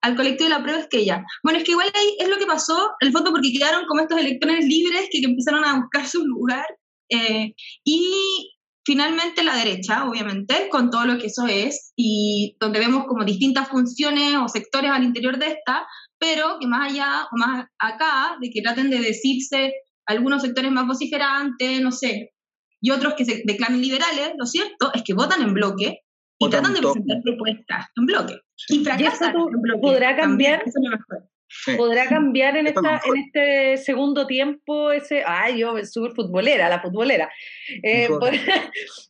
Al, colectivo de la prueba es que ella. Bueno, es que igual ahí es lo que pasó, en el fondo, porque quedaron como estos electrones libres que, empezaron a buscar su lugar. Eh, y finalmente la derecha, obviamente, con todo lo que eso es, y donde vemos como distintas funciones o sectores al interior de esta, pero que más allá o más acá, de que traten de decirse algunos sectores más vociferantes, no sé, y otros que se declaran liberales, lo cierto es que votan en bloque y tratan de presentar propuestas en bloque. Y fracasan en bloque. ¿Podrá cambiar? ¿Podrá cambiar en, esta, en este segundo tiempo ese... Ay, yo, súper futbolera, la futbolera. Eh,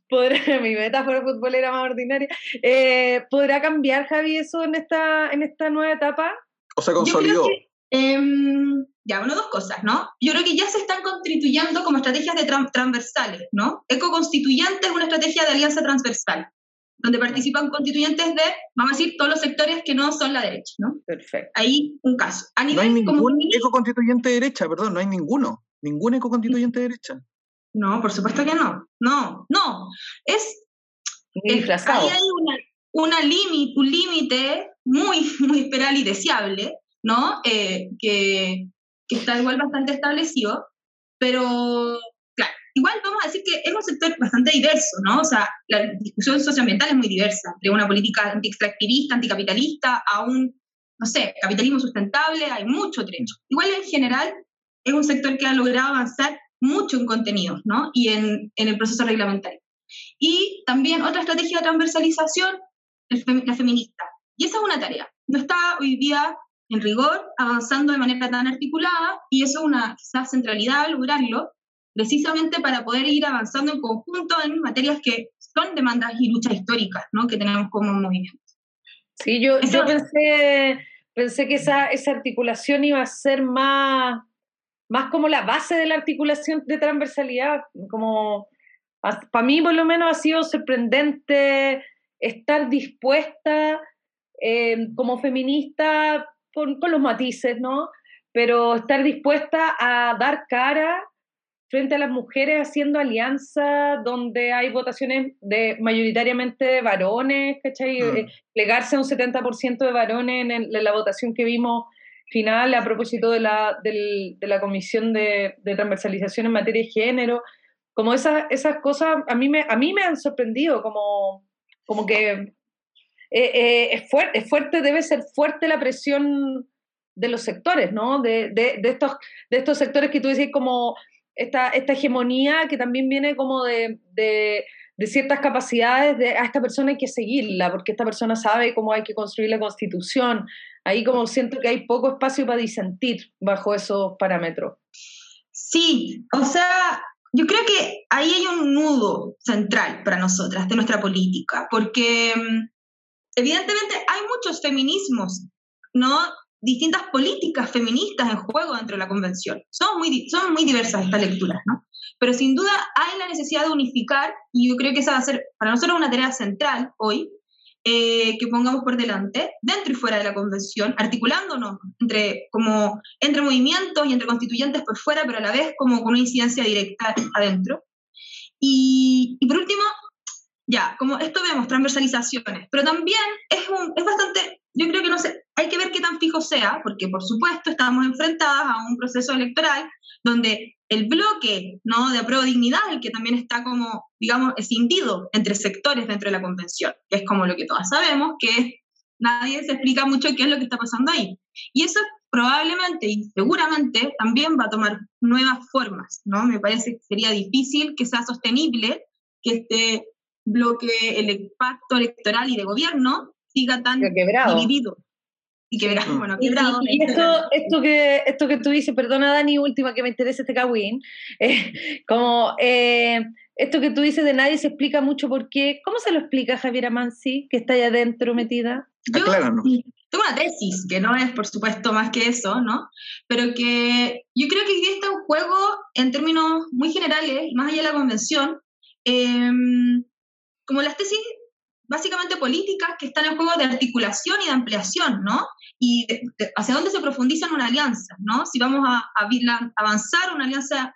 ¿podrá, [laughs] [laughs] mi metáfora futbolera más ordinaria. Eh, ¿Podrá cambiar, Javi, eso en esta, en esta nueva etapa? O sea, consolidó. Em, ya, bueno, dos cosas, ¿no? Yo creo que ya se están constituyendo como estrategias de transversales, ¿no? Ecoconstituyente es una estrategia de alianza transversal donde participan constituyentes de, vamos a decir, todos los sectores que no son la derecha, ¿no? Perfecto. Ahí un caso. A nivel no hay ningún ecoconstituyente de derecha, perdón, no hay ninguno. Ningún ecoconstituyente de derecha. No, por supuesto que no. No, no. Es. es ahí hay una, una un límite muy, [laughs] muy esperal y deseable, ¿no? Eh, que, que está igual bastante establecido, pero igual vamos a decir que es un sector bastante diverso, ¿no? O sea, la discusión socioambiental es muy diversa, de una política anti-extractivista, anticapitalista, a un, no sé, capitalismo sustentable, hay mucho trecho. Igual en general es un sector que ha logrado avanzar mucho en contenidos, ¿no? Y en, en el proceso reglamentario. Y también otra estrategia de transversalización, la feminista. Y esa es una tarea. No está hoy día en rigor avanzando de manera tan articulada y eso es una quizás centralidad lograrlo, precisamente para poder ir avanzando en conjunto en materias que son demandas y luchas históricas ¿no? que tenemos como movimiento. Sí, yo, yo pensé, pensé que esa, esa articulación iba a ser más, más como la base de la articulación de transversalidad, como para mí por lo menos ha sido sorprendente estar dispuesta eh, como feminista con, con, los matices, ¿no? Pero estar dispuesta a dar cara frente a las mujeres haciendo alianzas donde hay votaciones de mayoritariamente de varones, ¿cachai? Mm. Eh, plegarse a un 70% de varones en, la votación que vimos final a propósito de la, de la Comisión de, Transversalización en materia de género. como esas, esas cosas a mí, me, a mí me han sorprendido, como, como que eh, eh, es, fuerte, es fuerte, debe ser fuerte la presión de los sectores, ¿no? De, de, estos, de estos sectores que tú decís como esta, esta hegemonía que también viene como de, de, ciertas capacidades, de a esta persona hay que seguirla, porque esta persona sabe cómo hay que construir la constitución. Ahí como siento que hay poco espacio para disentir bajo esos parámetros. Sí, o sea, yo creo que ahí hay un nudo central para nosotras de nuestra política, porque mm, evidentemente hay muchos feminismos, ¿no? Distintas políticas feministas en juego dentro de la convención. Son muy, son muy diversas estas lecturas, ¿no? Pero sin duda hay la necesidad de unificar, y yo creo que esa va a ser para nosotros una tarea central hoy, eh, que pongamos por delante, dentro y fuera de la convención, articulándonos entre, como, entre movimientos y entre constituyentes por fuera, pero a la vez como con una incidencia directa adentro. Y, y por último, ya, como esto vemos, transversalizaciones, pero también es, un, es bastante, yo creo que no sé, hay que ver qué tan fijo sea, porque por supuesto estamos enfrentadas a un proceso electoral donde el bloque ¿no? de apruebo dignidad, el que también está como, digamos, escindido entre sectores dentro de la convención, que es como lo que todas sabemos, que nadie se explica mucho qué es lo que está pasando ahí. Y eso probablemente y seguramente también va a tomar nuevas formas, ¿no? Me parece que sería difícil que sea sostenible que este bloque, el pacto electoral y de gobierno siga tan dividido y quebrado, bueno, quebrado. Y, esto, esto, que, esto que tú dices, perdona Dani, última que me interesa este Kawin, [laughs] eh, como eh, esto que tú dices de nadie se explica mucho por qué, ¿cómo se lo explica Javier Amansi, que está allá adentro metida? Yo tengo una tesis, que no es por supuesto más que eso, ¿no? Pero que yo creo que hoy está un juego en términos muy generales, y más allá de la convención, em, como las tesis básicamente políticas que están en juego de articulación y de ampliación, ¿no? Y hacia dónde se profundiza una alianza, ¿no? Si vamos a, avanzar una alianza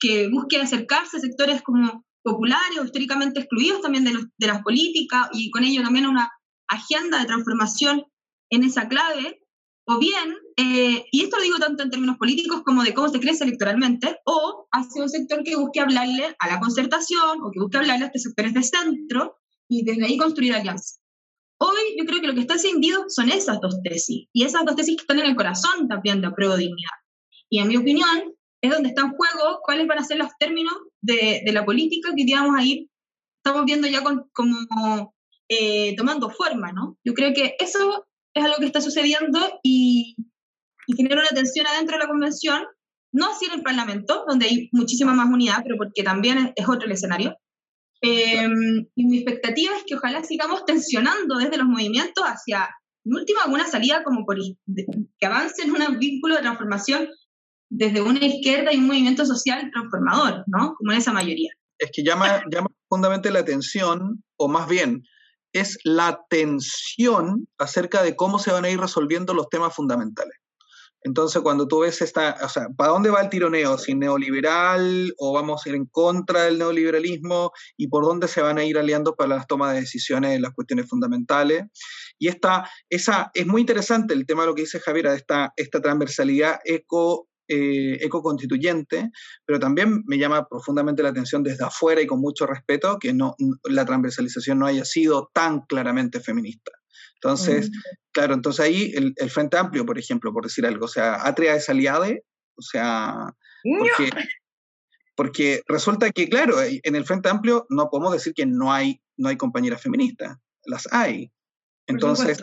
que, busque acercarse a sectores como populares o históricamente excluidos también de, de las políticas y con ello también una agenda de transformación en esa clave, o bien, eh, y esto lo digo tanto en términos políticos como de cómo se crece electoralmente, o hacia un sector que busque hablarle a la concertación o que busque hablarle a estos sectores de centro y desde ahí construir alianzas. Hoy yo creo que lo que está encendido son esas dos tesis, y esas dos tesis que están en el corazón también de apruebo dignidad. Y en mi opinión, es donde está en juego cuáles van a ser los términos de, de la política que digamos a ir, estamos viendo ya con, como eh, tomando forma, ¿no? Yo creo que eso es algo que está sucediendo y, y genera una tensión adentro de la convención, no así en el Parlamento, donde hay muchísima más unidad, pero porque también es otro el escenario, Em, y mi expectativa es que ojalá sigamos tensionando desde los movimientos hacia, en última, alguna salida como por que avance en un vínculo de transformación desde una izquierda y un movimiento social transformador, ¿no? Como en esa mayoría. Es que llama, [laughs] llama profundamente la atención, o más bien, es la tensión acerca de cómo se van a ir resolviendo los temas fundamentales. Entonces, cuando tú ves esta, o sea, ¿para dónde va el tironeo? ¿Si neoliberal o vamos a ir en contra del neoliberalismo? ¿Y por dónde se van a ir aliando para las tomas de decisiones en las cuestiones fundamentales? Y esta, esa, es muy interesante el tema de lo que dice Javier, de esta, esta transversalidad eco, eh, eco-constituyente, pero también me llama profundamente la atención desde afuera y con mucho respeto que no, la transversalización no haya sido tan claramente feminista. Entonces, claro, entonces ahí el, Frente Amplio, por ejemplo, por decir algo, o sea, Atria es aliade, o sea, porque, porque resulta que, claro, en el Frente Amplio no podemos decir que no hay, no hay compañeras feministas, las hay. Entonces,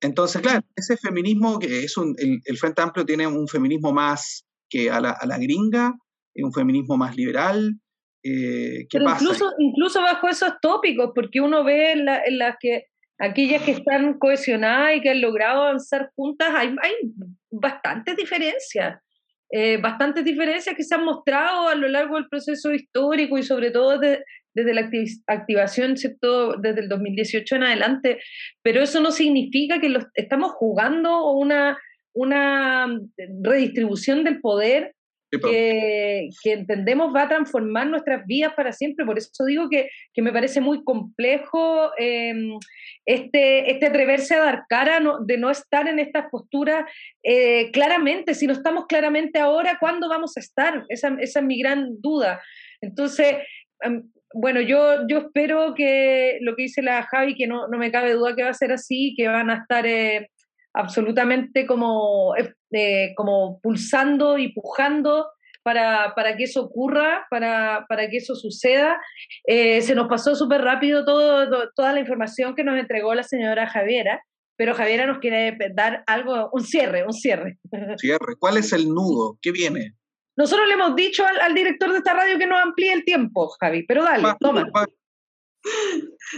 entonces, claro, ese feminismo que es un, el, Frente Amplio tiene un feminismo más que a la, a la gringa, un feminismo más liberal. Eh, ¿qué pasa? Incluso, incluso bajo esos tópicos, porque uno ve en, en las que aquellas que están cohesionadas y que han logrado avanzar juntas, hay, hay bastantes diferencias, eh, bastantes diferencias que se han mostrado a lo largo del proceso histórico y sobre todo desde la activación, ¿cierto? desde el 2018 en adelante, pero eso no significa que estamos jugando una, una redistribución del poder que, entendemos va a transformar nuestras vidas para siempre. Por eso digo que, me parece muy complejo em, este, este atreverse a dar cara, de no estar en estas posturas eh, claramente. Si no estamos claramente ahora, ¿cuándo vamos a estar? Esa, esa es mi gran duda. Entonces, em, bueno, yo, yo espero que lo que dice la Javi, que no, no me cabe duda que va a ser así, que van a estar eh, absolutamente como, eh, como pulsando y pujando para, para, que eso ocurra, para, para que eso suceda. Eh, se nos pasó súper rápido todo, toda la información que nos entregó la señora Javiera, pero Javiera nos quiere dar algo, un cierre, un cierre. [laughs] Cierre. ¿Cuál es el nudo? ¿Qué viene? Nosotros le hemos dicho al, director de esta radio que nos amplíe el tiempo, Javi, pero dale, toma.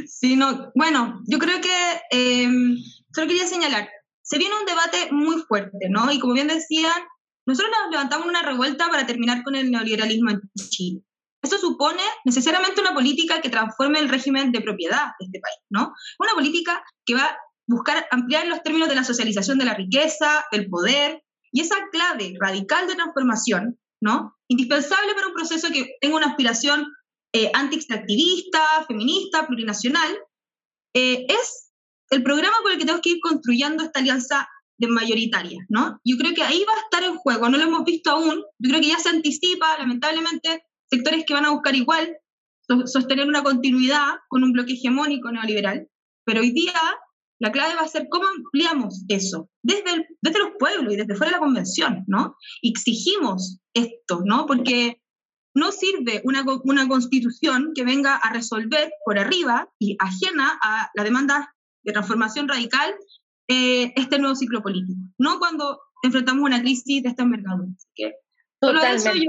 Sí, no, bueno, yo creo que em, solo quería señalar, se viene un debate muy fuerte, ¿no? Y como bien decían, nosotros nos levantamos una revuelta para terminar con el neoliberalismo en Chile. Eso supone necesariamente una política que transforme el régimen de propiedad de este país, ¿no? Una política que va a buscar ampliar los términos de la socialización de la riqueza, del poder, y esa clave radical de transformación ¿no? Indispensable para un proceso que tenga una aspiración eh, anti-extractivista, feminista, plurinacional, eh, es el programa por el que tenemos que ir construyendo esta alianza de mayoritaria, ¿no? Yo creo que ahí va a estar en juego, no lo hemos visto aún, yo creo que ya se anticipa, lamentablemente, sectores que van a buscar igual sostener una continuidad con un bloque hegemónico neoliberal, pero hoy día la clave va a ser cómo ampliamos eso desde, desde los pueblos y desde fuera de la convención, ¿no? Exigimos esto, ¿no? Porque no sirve una, una constitución que venga a resolver por arriba y ajena a la demanda de transformación radical eh, este nuevo ciclo político, no cuando enfrentamos una crisis de esta envergadura. Totalmente.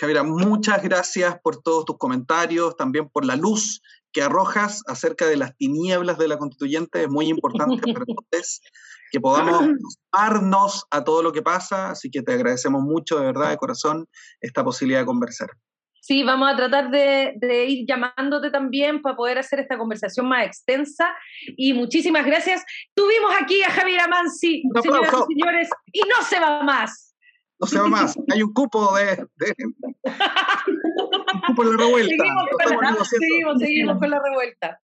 Javiera, muchas gracias por todos tus comentarios, también por la luz que arrojas acerca de las tinieblas de la constituyente. Es muy importante [laughs] para ustedes que podamos sumarnos a todo lo que pasa, así que te agradecemos mucho, de verdad, de corazón, esta posibilidad de conversar. Sí, vamos a tratar de, ir llamándote también para poder hacer esta conversación más extensa. Y muchísimas gracias. Tuvimos aquí a Javier Amansi, señoras y señores, y no se va más. No se va más. Hay un cupo de. un cupo en la revuelta. seguimos, seguimos con la revuelta.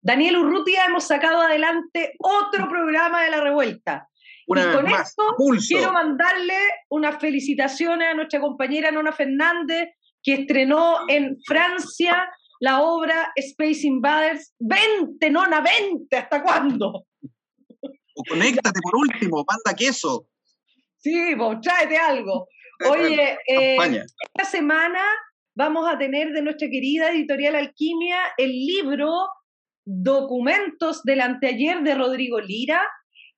Daniel Urrutia hemos sacado adelante otro programa de la revuelta. Y con esto quiero mandarle unas felicitaciones a nuestra compañera Nona Fernández, que estrenó en Francia la obra Space Invaders. ¡Vente, Nona, vente! ¿Hasta cuándo? O conéctate por último, manda queso. Sí, vos, tráete algo. Oye, eh, esta semana vamos a tener de nuestra querida editorial Alquimia el libro Documentos del anteayer de Rodrigo Lira,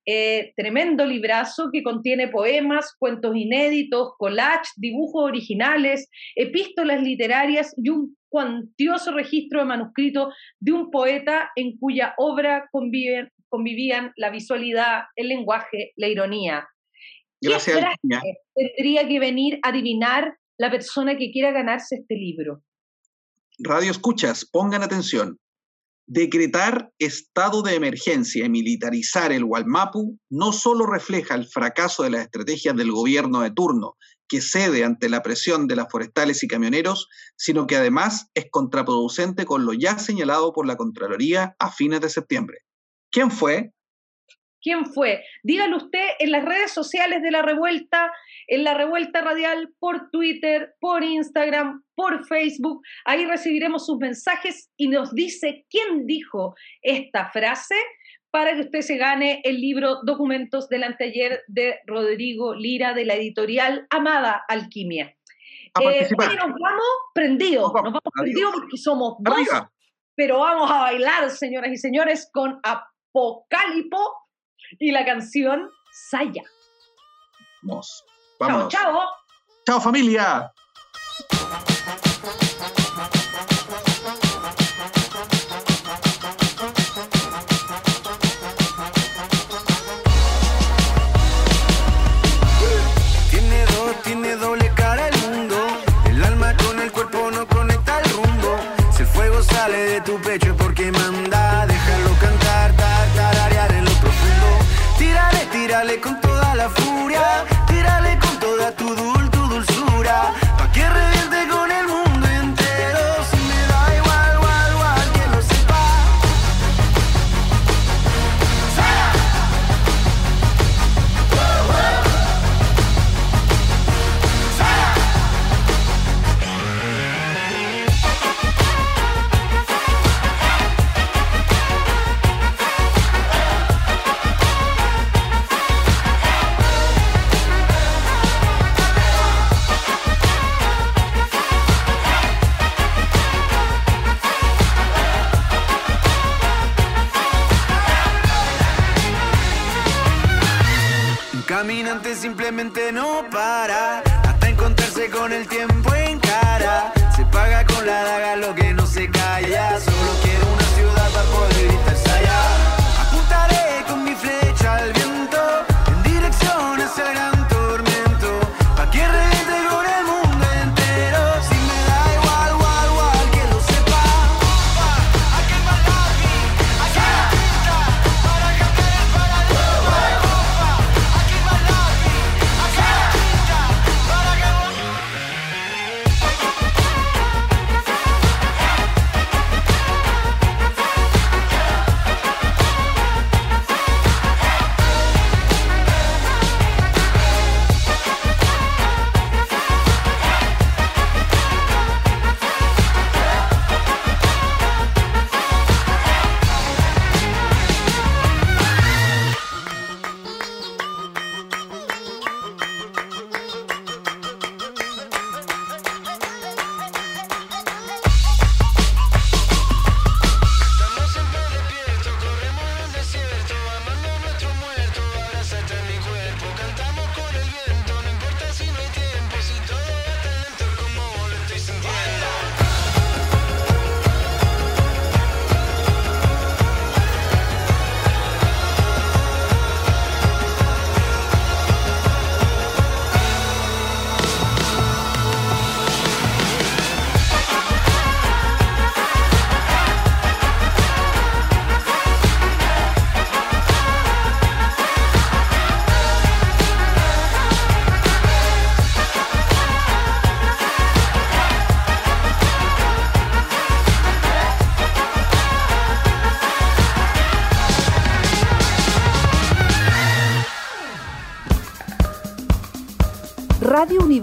eh, tremendo librazo que contiene poemas, cuentos inéditos, collages, dibujos originales, epístolas literarias y un cuantioso registro de manuscrito de un poeta en cuya obra conviven, convivían la visualidad, el lenguaje, la ironía. Gracias. tendría que venir a adivinar la persona que quiera ganarse este libro? Radio escuchas, pongan atención. Decretar estado de emergencia y militarizar el Walmapu no solo refleja el fracaso de las estrategias del gobierno de turno, que cede ante la presión de las forestales y camioneros, sino que además es contraproducente con lo ya señalado por la Contraloría a fines de septiembre. ¿Quién fue? ¿Quién fue? Dígalo usted en las redes sociales de la revuelta, en la revuelta radial, por Twitter, por Instagram, por Facebook. Ahí recibiremos sus mensajes y nos dice quién dijo esta frase para que usted se gane el libro Documentos del anteayer de Rodrigo Lira de la editorial Amada Alquimia. Eh, nos vamos prendidos, nos vamos prendidos porque somos dos, pero vamos a bailar, señoras y señores, con Apocalipo y la canción Saya. Vamos, vamos. Chao, chao. Chao familia. Tiene dos, tiene doble cara el mundo. El alma con el cuerpo no conecta el rumbo. Si el fuego sale de tu pecho porque manda,